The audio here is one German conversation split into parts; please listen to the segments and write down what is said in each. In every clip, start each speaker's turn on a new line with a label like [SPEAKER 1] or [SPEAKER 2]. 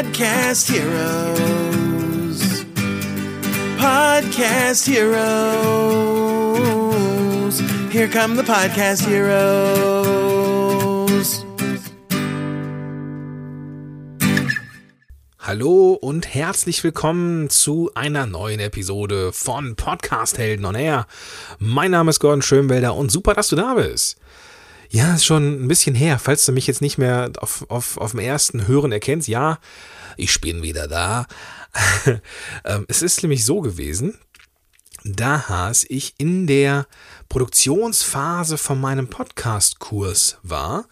[SPEAKER 1] Podcast Heroes. Podcast Heroes. Here come the Podcast Heroes.
[SPEAKER 2] Hallo und herzlich willkommen zu einer neuen Episode von Podcast Helden on Air. Mein Name ist Gordon Schönwelder und super, dass du da bist. Ja, ist schon ein bisschen her, falls du mich jetzt nicht mehr auf, auf, auf dem ersten Hören erkennst. Ja, ich bin wieder da. Ähm, es ist nämlich so gewesen, da ich in der Produktionsphase von meinem Podcast-Kurs war.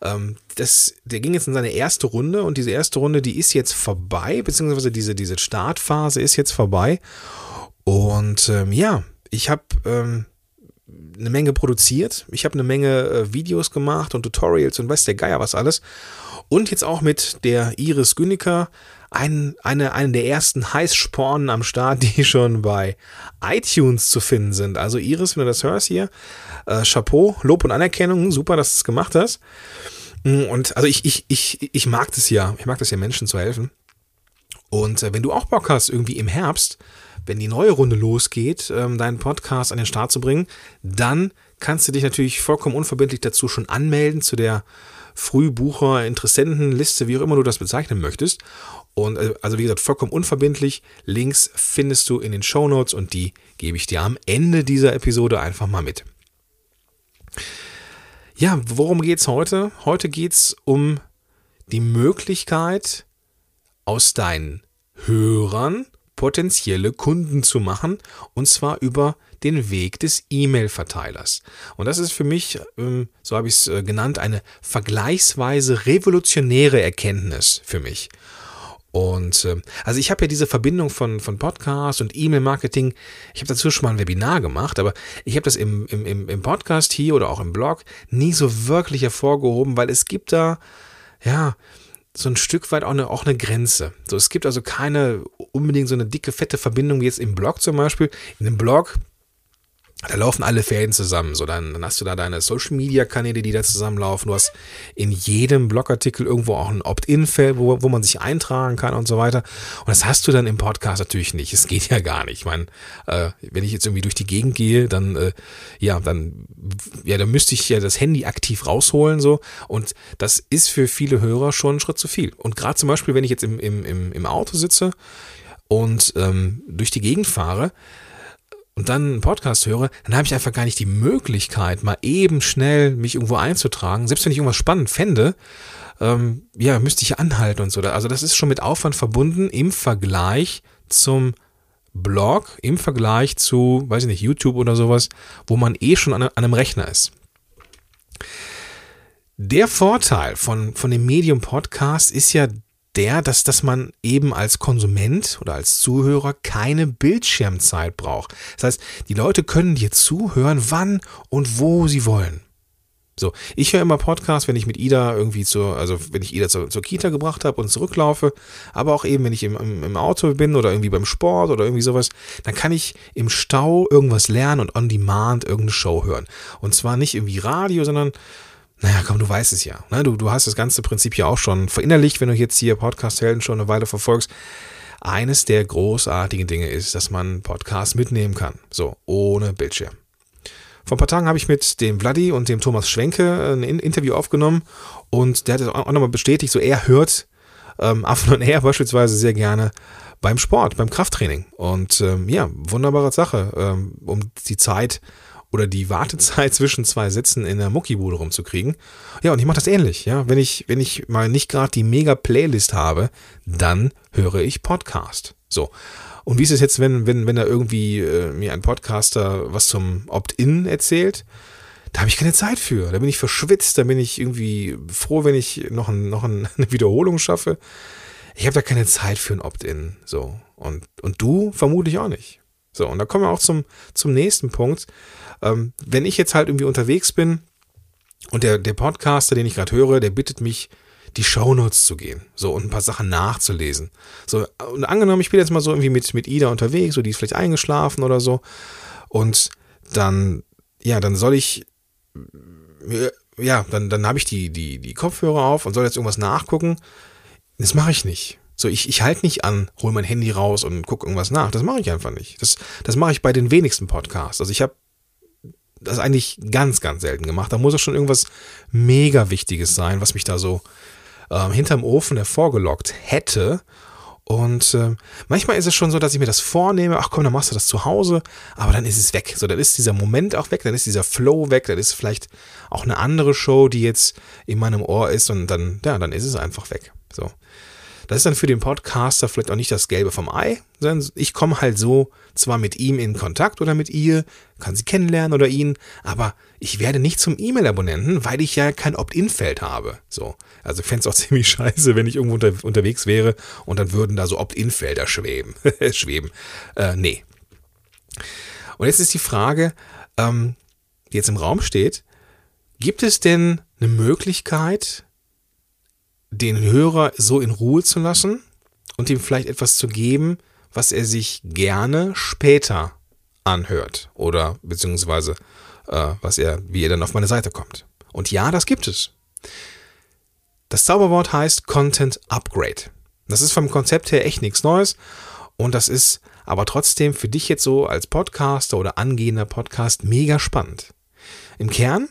[SPEAKER 2] Ähm, das, der ging jetzt in seine erste Runde und diese erste Runde, die ist jetzt vorbei, beziehungsweise diese, diese Startphase ist jetzt vorbei. Und ähm, ja, ich habe ähm, eine Menge produziert. Ich habe eine Menge äh, Videos gemacht und Tutorials und weiß der Geier was alles. Und jetzt auch mit der Iris Güniker, ein, eine, eine der ersten Heißspornen am Start, die schon bei iTunes zu finden sind. Also Iris, wenn du das hörst hier, äh, Chapeau, Lob und Anerkennung, super, dass du es gemacht hast. Mm, und also ich, ich, ich, ich mag das ja, ich mag das ja, Menschen zu helfen. Und äh, wenn du auch Bock hast, irgendwie im Herbst wenn die neue Runde losgeht, ähm, deinen Podcast an den Start zu bringen, dann kannst du dich natürlich vollkommen unverbindlich dazu schon anmelden zu der Frühbucher, Interessentenliste, wie auch immer du das bezeichnen möchtest. Und äh, also wie gesagt, vollkommen unverbindlich. Links findest du in den Show Notes und die gebe ich dir am Ende dieser Episode einfach mal mit. Ja, worum geht's heute? Heute geht's um die Möglichkeit, aus deinen Hörern potenzielle Kunden zu machen und zwar über den Weg des E-Mail-Verteilers. Und das ist für mich, ähm, so habe ich es äh, genannt, eine vergleichsweise revolutionäre Erkenntnis für mich. Und ähm, also ich habe ja diese Verbindung von, von Podcast und E-Mail-Marketing, ich habe dazu schon mal ein Webinar gemacht, aber ich habe das im, im, im Podcast hier oder auch im Blog nie so wirklich hervorgehoben, weil es gibt da, ja, so ein Stück weit auch eine, auch eine Grenze. So, es gibt also keine unbedingt so eine dicke, fette Verbindung wie jetzt im Blog zum Beispiel. In einem Blog da laufen alle Fäden zusammen. So, dann, dann hast du da deine Social Media Kanäle, die da zusammenlaufen. Du hast in jedem Blogartikel irgendwo auch ein Opt-in-Feld, wo, wo man sich eintragen kann und so weiter. Und das hast du dann im Podcast natürlich nicht. Es geht ja gar nicht. Ich meine, äh, wenn ich jetzt irgendwie durch die Gegend gehe, dann, äh, ja, dann, ja, dann müsste ich ja das Handy aktiv rausholen, so. Und das ist für viele Hörer schon ein Schritt zu viel. Und gerade zum Beispiel, wenn ich jetzt im, im, im, Auto sitze und ähm, durch die Gegend fahre, und dann einen Podcast höre, dann habe ich einfach gar nicht die Möglichkeit, mal eben schnell mich irgendwo einzutragen. Selbst wenn ich irgendwas spannend fände, ähm, ja, müsste ich anhalten und so. Also das ist schon mit Aufwand verbunden im Vergleich zum Blog, im Vergleich zu, weiß ich nicht, YouTube oder sowas, wo man eh schon an, an einem Rechner ist. Der Vorteil von, von dem Medium Podcast ist ja der, dass, dass man eben als Konsument oder als Zuhörer keine Bildschirmzeit braucht. Das heißt, die Leute können dir zuhören, wann und wo sie wollen. So, ich höre immer Podcasts, wenn ich mit Ida irgendwie zur, also wenn ich Ida zur, zur Kita gebracht habe und zurücklaufe, aber auch eben, wenn ich im, im, im Auto bin oder irgendwie beim Sport oder irgendwie sowas, dann kann ich im Stau irgendwas lernen und on demand irgendeine Show hören. Und zwar nicht irgendwie Radio, sondern naja, komm, du weißt es ja. Ne? Du, du hast das ganze Prinzip ja auch schon verinnerlicht, wenn du jetzt hier Podcast-Helden schon eine Weile verfolgst. Eines der großartigen Dinge ist, dass man Podcasts mitnehmen kann. So, ohne Bildschirm. Vor ein paar Tagen habe ich mit dem Vladi und dem Thomas Schwenke ein Interview aufgenommen und der hat es auch nochmal bestätigt, so er hört ähm, Affen und er beispielsweise sehr gerne beim Sport, beim Krafttraining. Und ähm, ja, wunderbare Sache, ähm, um die Zeit oder die Wartezeit zwischen zwei Sätzen in der Muckibude rumzukriegen. Ja, und ich mache das ähnlich. Ja, wenn ich, wenn ich mal nicht gerade die mega Playlist habe, dann höre ich Podcast. So. Und wie ist es jetzt, wenn, wenn, wenn da irgendwie äh, mir ein Podcaster was zum Opt-in erzählt? Da habe ich keine Zeit für. Da bin ich verschwitzt, da bin ich irgendwie froh, wenn ich noch, ein, noch ein, eine Wiederholung schaffe. Ich habe da keine Zeit für ein Opt-in. So. Und, und du vermutlich auch nicht. So, und da kommen wir auch zum, zum nächsten Punkt. Ähm, wenn ich jetzt halt irgendwie unterwegs bin und der, der Podcaster, den ich gerade höre, der bittet mich, die Shownotes zu gehen, so und ein paar Sachen nachzulesen. So, und angenommen, ich bin jetzt mal so irgendwie mit, mit Ida unterwegs, so die ist vielleicht eingeschlafen oder so. Und dann, ja, dann soll ich, ja, dann, dann habe ich die, die, die Kopfhörer auf und soll jetzt irgendwas nachgucken. Das mache ich nicht. So, ich, ich halte nicht an, hol mein Handy raus und gucke irgendwas nach. Das mache ich einfach nicht. Das, das mache ich bei den wenigsten Podcasts. Also ich habe das eigentlich ganz, ganz selten gemacht. Da muss es schon irgendwas mega Wichtiges sein, was mich da so ähm, hinterm Ofen hervorgelockt hätte. Und äh, manchmal ist es schon so, dass ich mir das vornehme, ach komm, dann machst du das zu Hause, aber dann ist es weg. So, dann ist dieser Moment auch weg, dann ist dieser Flow weg, dann ist vielleicht auch eine andere Show, die jetzt in meinem Ohr ist und dann, ja, dann ist es einfach weg. So. Das ist dann für den Podcaster vielleicht auch nicht das Gelbe vom Ei, sondern ich komme halt so zwar mit ihm in Kontakt oder mit ihr, kann sie kennenlernen oder ihn, aber ich werde nicht zum E-Mail-Abonnenten, weil ich ja kein Opt-in-Feld habe. So. Also fände es auch ziemlich scheiße, wenn ich irgendwo unter, unterwegs wäre und dann würden da so Opt-in-Felder schweben. schweben. Äh, nee. Und jetzt ist die Frage, ähm, die jetzt im Raum steht, gibt es denn eine Möglichkeit, den Hörer so in Ruhe zu lassen und ihm vielleicht etwas zu geben, was er sich gerne später anhört oder beziehungsweise äh, was er, wie er dann auf meine Seite kommt. Und ja, das gibt es. Das Zauberwort heißt Content Upgrade. Das ist vom Konzept her echt nichts Neues und das ist aber trotzdem für dich jetzt so als Podcaster oder angehender Podcast mega spannend. Im Kern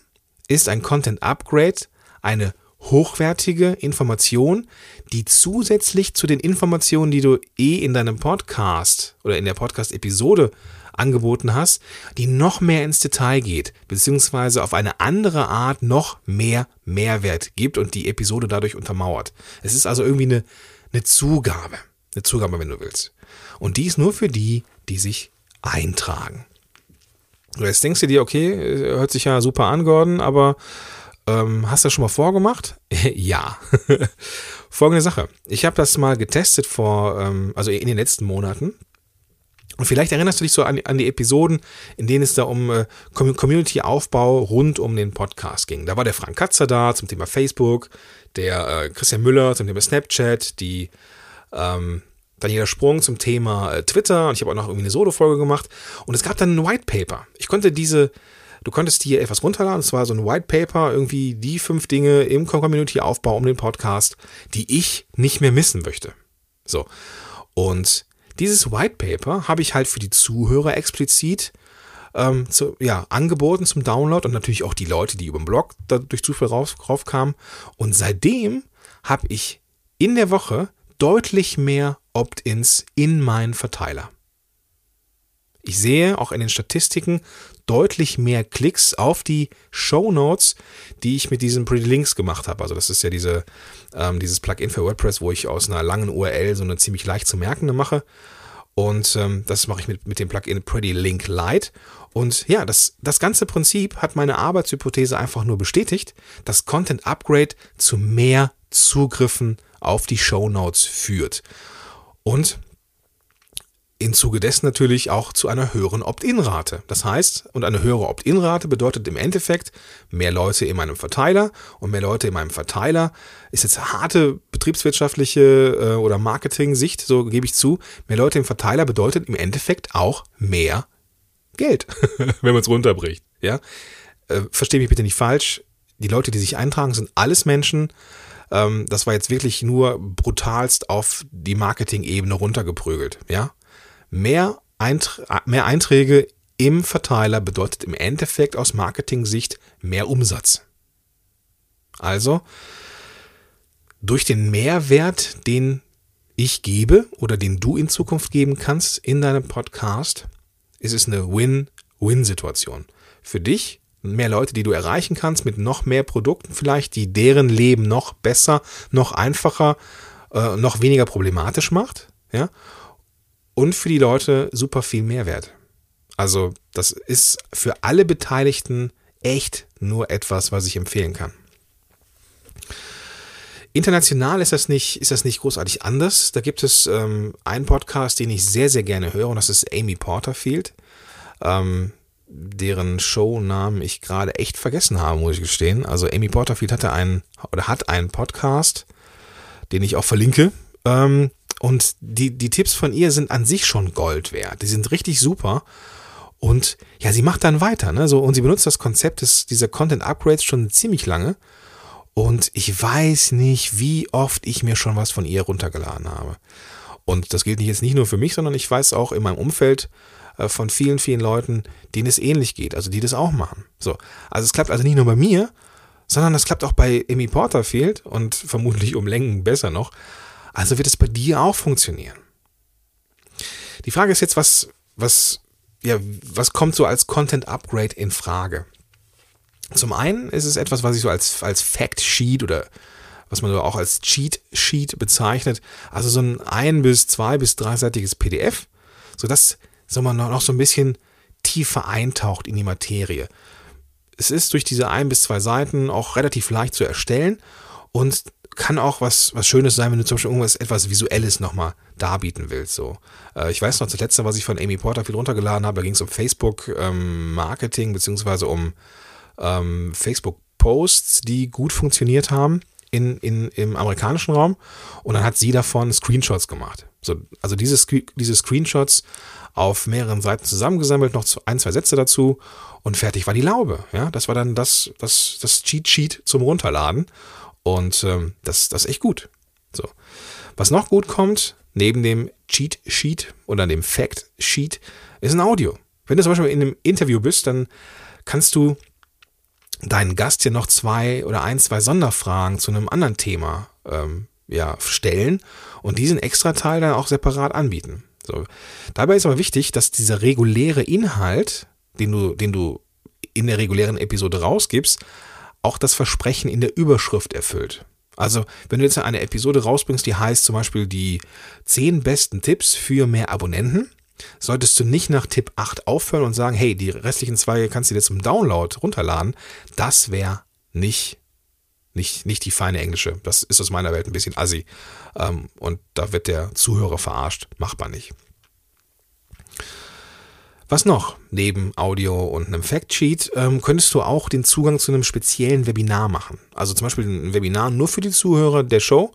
[SPEAKER 2] ist ein Content Upgrade eine hochwertige Information, die zusätzlich zu den Informationen, die du eh in deinem Podcast oder in der Podcast-Episode angeboten hast, die noch mehr ins Detail geht, beziehungsweise auf eine andere Art noch mehr Mehrwert gibt und die Episode dadurch untermauert. Es ist also irgendwie eine, eine Zugabe. Eine Zugabe, wenn du willst. Und die ist nur für die, die sich eintragen. Jetzt denkst du dir, okay, hört sich ja super an, Gordon, aber ähm, hast du das schon mal vorgemacht? ja. Folgende Sache. Ich habe das mal getestet vor, ähm, also in den letzten Monaten. Und vielleicht erinnerst du dich so an, an die Episoden, in denen es da um äh, Community-Aufbau rund um den Podcast ging. Da war der Frank Katzer da zum Thema Facebook, der äh, Christian Müller zum Thema Snapchat, die ähm, Daniela Sprung zum Thema äh, Twitter und ich habe auch noch irgendwie eine Solo-Folge gemacht. Und es gab dann ein White Paper. Ich konnte diese Du konntest hier etwas runterladen, es war so ein White Paper, irgendwie die fünf Dinge im Community-Aufbau um den Podcast, die ich nicht mehr missen möchte. So. Und dieses White Paper habe ich halt für die Zuhörer explizit ähm, zu, ja, angeboten zum Download und natürlich auch die Leute, die über den Blog da durch Zufall rauf, raufkamen. Und seitdem habe ich in der Woche deutlich mehr Opt-ins in meinen Verteiler. Ich sehe auch in den Statistiken deutlich mehr Klicks auf die Show Notes, die ich mit diesen Pretty Links gemacht habe. Also das ist ja diese, ähm, dieses Plugin für WordPress, wo ich aus einer langen URL so eine ziemlich leicht zu merkende mache. Und ähm, das mache ich mit, mit dem Plugin Pretty Link Lite. Und ja, das, das ganze Prinzip hat meine Arbeitshypothese einfach nur bestätigt, dass Content Upgrade zu mehr Zugriffen auf die Show Notes führt. Und im Zuge dessen natürlich auch zu einer höheren Opt-in-Rate. Das heißt, und eine höhere Opt-in-Rate bedeutet im Endeffekt mehr Leute in meinem Verteiler und mehr Leute in meinem Verteiler ist jetzt harte betriebswirtschaftliche äh, oder Marketing-Sicht, so gebe ich zu. Mehr Leute im Verteiler bedeutet im Endeffekt auch mehr Geld, wenn man es runterbricht. Ja, äh, verstehe mich bitte nicht falsch. Die Leute, die sich eintragen, sind alles Menschen. Ähm, das war jetzt wirklich nur brutalst auf die Marketing-Ebene runtergeprügelt. Ja, Mehr, Eintr mehr Einträge im Verteiler bedeutet im Endeffekt aus Marketing-Sicht mehr Umsatz. Also, durch den Mehrwert, den ich gebe oder den du in Zukunft geben kannst in deinem Podcast, ist es eine Win-Win-Situation. Für dich, mehr Leute, die du erreichen kannst mit noch mehr Produkten vielleicht, die deren Leben noch besser, noch einfacher, äh, noch weniger problematisch macht. Ja? Und für die Leute super viel Mehrwert. Also das ist für alle Beteiligten echt nur etwas, was ich empfehlen kann. International ist das nicht, ist das nicht großartig anders. Da gibt es ähm, einen Podcast, den ich sehr, sehr gerne höre, und das ist Amy Porterfield, ähm, deren Shownamen ich gerade echt vergessen habe, muss ich gestehen. Also Amy Porterfield hatte einen oder hat einen Podcast, den ich auch verlinke. Ähm, und die, die Tipps von ihr sind an sich schon Gold wert. Die sind richtig super. Und ja, sie macht dann weiter, ne? So, und sie benutzt das Konzept des, dieser Content Upgrades schon ziemlich lange. Und ich weiß nicht, wie oft ich mir schon was von ihr runtergeladen habe. Und das gilt jetzt nicht nur für mich, sondern ich weiß auch in meinem Umfeld äh, von vielen, vielen Leuten, denen es ähnlich geht, also die das auch machen. So. Also es klappt also nicht nur bei mir, sondern das klappt auch bei Amy Porterfield und vermutlich um Längen besser noch. Also wird es bei dir auch funktionieren. Die Frage ist jetzt, was, was, ja, was kommt so als Content Upgrade in Frage? Zum einen ist es etwas, was ich so als, als Fact Sheet oder was man auch als Cheat Sheet bezeichnet. Also so ein ein bis zwei bis dreiseitiges PDF, sodass so man noch so ein bisschen tiefer eintaucht in die Materie. Es ist durch diese ein bis zwei Seiten auch relativ leicht zu erstellen und kann auch was, was Schönes sein, wenn du zum Beispiel irgendwas etwas Visuelles nochmal darbieten willst. So. Äh, ich weiß noch, das letzte, was ich von Amy Porter viel runtergeladen habe, da ging es um Facebook-Marketing, ähm, beziehungsweise um ähm, Facebook-Posts, die gut funktioniert haben in, in, im amerikanischen Raum. Und dann hat sie davon Screenshots gemacht. So, also diese, diese Screenshots auf mehreren Seiten zusammengesammelt, noch ein, zwei Sätze dazu und fertig war die Laube. Ja, das war dann das, das, das Cheat Sheet zum Runterladen. Und ähm, das, das ist echt gut. So. Was noch gut kommt, neben dem Cheat Sheet oder dem Fact Sheet, ist ein Audio. Wenn du zum Beispiel in einem Interview bist, dann kannst du deinen Gast ja noch zwei oder ein, zwei Sonderfragen zu einem anderen Thema ähm, ja, stellen und diesen extra Teil dann auch separat anbieten. So. Dabei ist aber wichtig, dass dieser reguläre Inhalt, den du, den du in der regulären Episode rausgibst, auch das Versprechen in der Überschrift erfüllt. Also, wenn du jetzt eine Episode rausbringst, die heißt zum Beispiel die 10 besten Tipps für mehr Abonnenten, solltest du nicht nach Tipp 8 aufhören und sagen, hey, die restlichen zwei kannst du dir zum Download runterladen. Das wäre nicht, nicht, nicht die feine englische. Das ist aus meiner Welt ein bisschen assi. Ähm, und da wird der Zuhörer verarscht. Machbar nicht. Was noch? Neben Audio und einem Factsheet ähm, könntest du auch den Zugang zu einem speziellen Webinar machen. Also zum Beispiel ein Webinar nur für die Zuhörer der Show.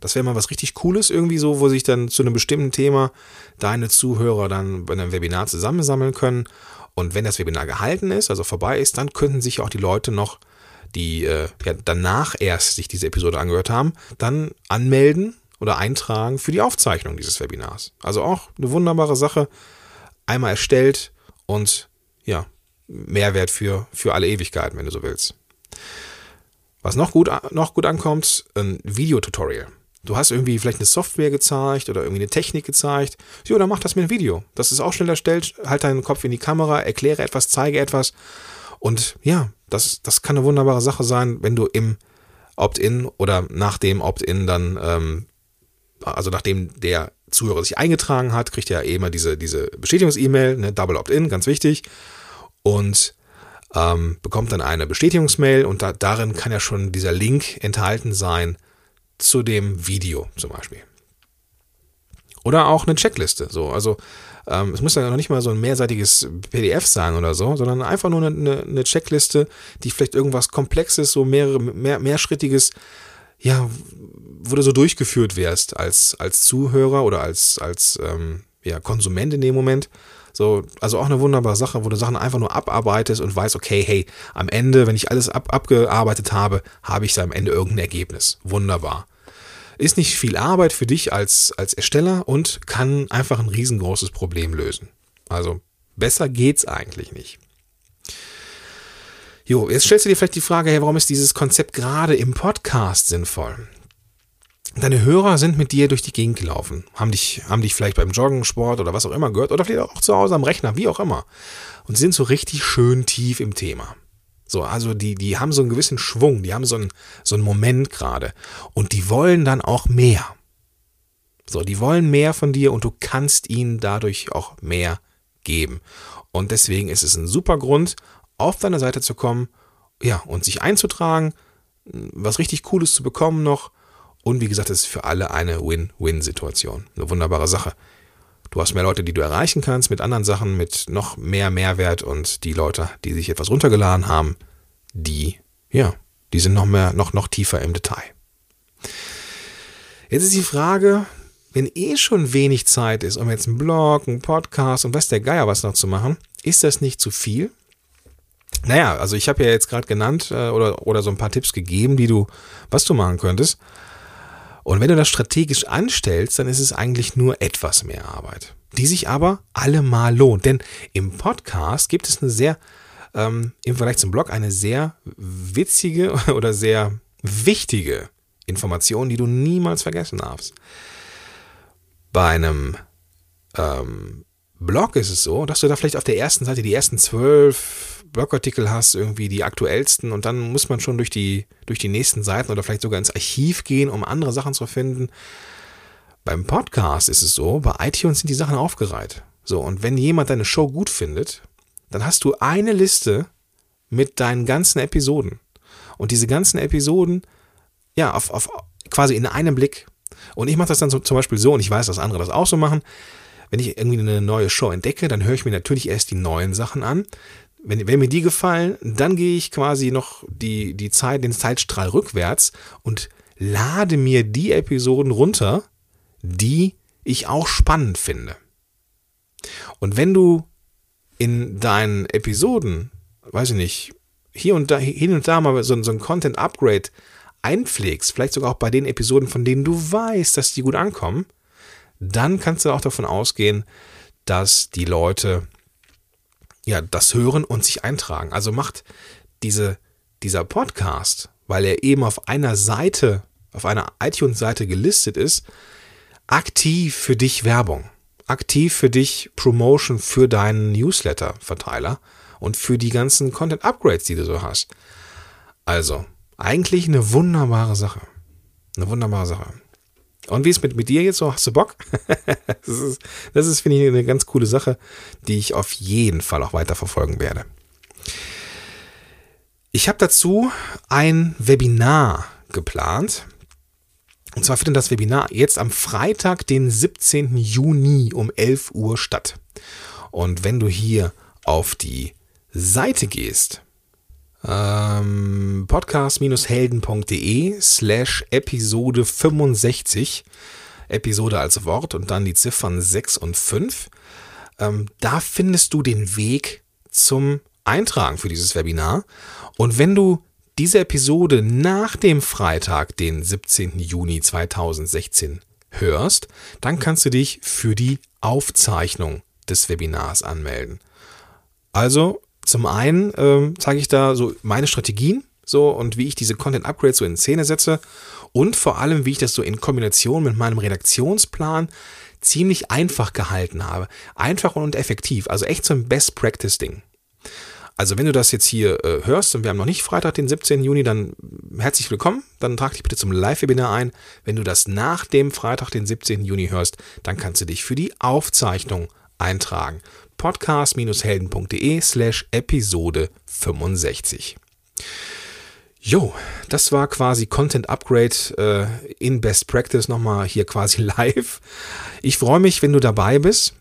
[SPEAKER 2] Das wäre mal was richtig Cooles irgendwie so, wo sich dann zu einem bestimmten Thema deine Zuhörer dann bei einem Webinar zusammensammeln können. Und wenn das Webinar gehalten ist, also vorbei ist, dann könnten sich auch die Leute noch, die äh, ja, danach erst sich diese Episode angehört haben, dann anmelden oder eintragen für die Aufzeichnung dieses Webinars. Also auch eine wunderbare Sache einmal erstellt und ja, Mehrwert für, für alle Ewigkeiten, wenn du so willst. Was noch gut, noch gut ankommt, ein Videotutorial. Du hast irgendwie vielleicht eine Software gezeigt oder irgendwie eine Technik gezeigt. Ja, dann mach das mit einem Video. Das ist auch schnell erstellt. Halt deinen Kopf in die Kamera, erkläre etwas, zeige etwas. Und ja, das, das kann eine wunderbare Sache sein, wenn du im Opt-in oder nach dem Opt-in dann, ähm, also nachdem der Zuhörer sich eingetragen hat, kriegt er immer diese, diese Bestätigungs-E-Mail, ne, Double Opt-in, ganz wichtig. Und ähm, bekommt dann eine Bestätigungsmail und da, darin kann ja schon dieser Link enthalten sein zu dem Video zum Beispiel. Oder auch eine Checkliste. So, also ähm, es muss ja noch nicht mal so ein mehrseitiges PDF sein oder so, sondern einfach nur eine, eine Checkliste, die vielleicht irgendwas Komplexes, so mehrere, mehr, mehrschrittiges ja, wo du so durchgeführt wärst als, als Zuhörer oder als, als ähm, ja, Konsument in dem Moment. So, also auch eine wunderbare Sache, wo du Sachen einfach nur abarbeitest und weißt, okay, hey, am Ende, wenn ich alles ab, abgearbeitet habe, habe ich da am Ende irgendein Ergebnis. Wunderbar. Ist nicht viel Arbeit für dich als, als Ersteller und kann einfach ein riesengroßes Problem lösen. Also besser geht's eigentlich nicht. Jo, jetzt stellst du dir vielleicht die Frage, hey, warum ist dieses Konzept gerade im Podcast sinnvoll? Deine Hörer sind mit dir durch die Gegend gelaufen, haben dich, haben dich vielleicht beim Joggen, Sport oder was auch immer gehört oder vielleicht auch zu Hause am Rechner, wie auch immer. Und sie sind so richtig schön tief im Thema. So, also die, die haben so einen gewissen Schwung, die haben so einen, so einen Moment gerade. Und die wollen dann auch mehr. So, die wollen mehr von dir und du kannst ihnen dadurch auch mehr geben. Und deswegen ist es ein super Grund, auf deine Seite zu kommen, ja, und sich einzutragen, was richtig Cooles zu bekommen noch. Und wie gesagt, es ist für alle eine Win-Win-Situation. Eine wunderbare Sache. Du hast mehr Leute, die du erreichen kannst mit anderen Sachen, mit noch mehr Mehrwert und die Leute, die sich etwas runtergeladen haben, die, ja, die sind noch mehr, noch, noch tiefer im Detail. Jetzt ist die Frage, wenn eh schon wenig Zeit ist, um jetzt einen Blog, einen Podcast und was der Geier was noch zu machen, ist das nicht zu viel? Naja, also ich habe ja jetzt gerade genannt äh, oder, oder so ein paar Tipps gegeben, die du, was du machen könntest. Und wenn du das strategisch anstellst, dann ist es eigentlich nur etwas mehr Arbeit, die sich aber allemal lohnt. Denn im Podcast gibt es eine sehr, ähm, im Vergleich zum Blog, eine sehr witzige oder sehr wichtige Information, die du niemals vergessen darfst. Bei einem ähm, Blog ist es so, dass du da vielleicht auf der ersten Seite die ersten zwölf Blogartikel hast, irgendwie die aktuellsten und dann muss man schon durch die, durch die nächsten Seiten oder vielleicht sogar ins Archiv gehen, um andere Sachen zu finden. Beim Podcast ist es so, bei iTunes sind die Sachen aufgereiht. So, und wenn jemand deine Show gut findet, dann hast du eine Liste mit deinen ganzen Episoden. Und diese ganzen Episoden, ja, auf, auf quasi in einem Blick. Und ich mache das dann so, zum Beispiel so, und ich weiß, dass andere das auch so machen wenn ich irgendwie eine neue Show entdecke, dann höre ich mir natürlich erst die neuen Sachen an. Wenn, wenn mir die gefallen, dann gehe ich quasi noch die, die Zeit, den Zeitstrahl rückwärts und lade mir die Episoden runter, die ich auch spannend finde. Und wenn du in deinen Episoden, weiß ich nicht, hier und da, hin und da mal so, so ein Content-Upgrade einpflegst, vielleicht sogar auch bei den Episoden, von denen du weißt, dass die gut ankommen, dann kannst du auch davon ausgehen, dass die Leute ja das hören und sich eintragen. Also macht diese, dieser Podcast, weil er eben auf einer Seite, auf einer iTunes-Seite gelistet ist, aktiv für dich Werbung. Aktiv für dich Promotion für deinen Newsletter-Verteiler und für die ganzen Content-Upgrades, die du so hast. Also, eigentlich eine wunderbare Sache. Eine wunderbare Sache. Und wie ist mit, mit dir jetzt so? Hast du Bock? das ist, das ist finde ich, eine ganz coole Sache, die ich auf jeden Fall auch weiter verfolgen werde. Ich habe dazu ein Webinar geplant. Und zwar findet das Webinar jetzt am Freitag, den 17. Juni um 11 Uhr statt. Und wenn du hier auf die Seite gehst, ähm, podcast-helden.de slash Episode 65, Episode als Wort und dann die Ziffern 6 und 5. Ähm, da findest du den Weg zum Eintragen für dieses Webinar. Und wenn du diese Episode nach dem Freitag, den 17. Juni 2016 hörst, dann kannst du dich für die Aufzeichnung des Webinars anmelden. Also zum einen ähm, zeige ich da so meine Strategien so und wie ich diese Content Upgrades so in Szene setze und vor allem, wie ich das so in Kombination mit meinem Redaktionsplan ziemlich einfach gehalten habe. Einfach und effektiv, also echt so ein Best Practice Ding. Also wenn du das jetzt hier äh, hörst und wir haben noch nicht Freitag, den 17. Juni, dann herzlich willkommen. Dann trag dich bitte zum Live-Webinar ein. Wenn du das nach dem Freitag, den 17. Juni hörst, dann kannst du dich für die Aufzeichnung eintragen podcast-helden.de slash Episode 65. Jo, das war quasi Content Upgrade äh, in Best Practice nochmal hier quasi live. Ich freue mich, wenn du dabei bist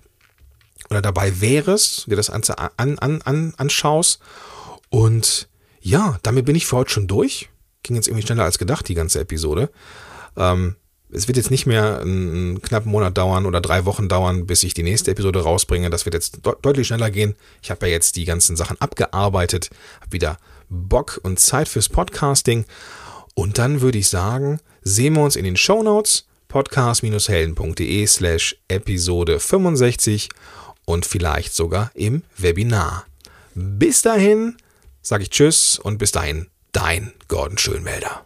[SPEAKER 2] oder dabei wärst, dir das an, an, an, anschaust. Und ja, damit bin ich für heute schon durch. Ging jetzt irgendwie schneller als gedacht, die ganze Episode. Ähm, es wird jetzt nicht mehr einen knappen Monat dauern oder drei Wochen dauern, bis ich die nächste Episode rausbringe. Das wird jetzt de deutlich schneller gehen. Ich habe ja jetzt die ganzen Sachen abgearbeitet, habe wieder Bock und Zeit fürs Podcasting. Und dann würde ich sagen, sehen wir uns in den Show Notes podcast-helden.de slash Episode 65 und vielleicht sogar im Webinar. Bis dahin sage ich Tschüss und bis dahin dein Gordon Schönwälder.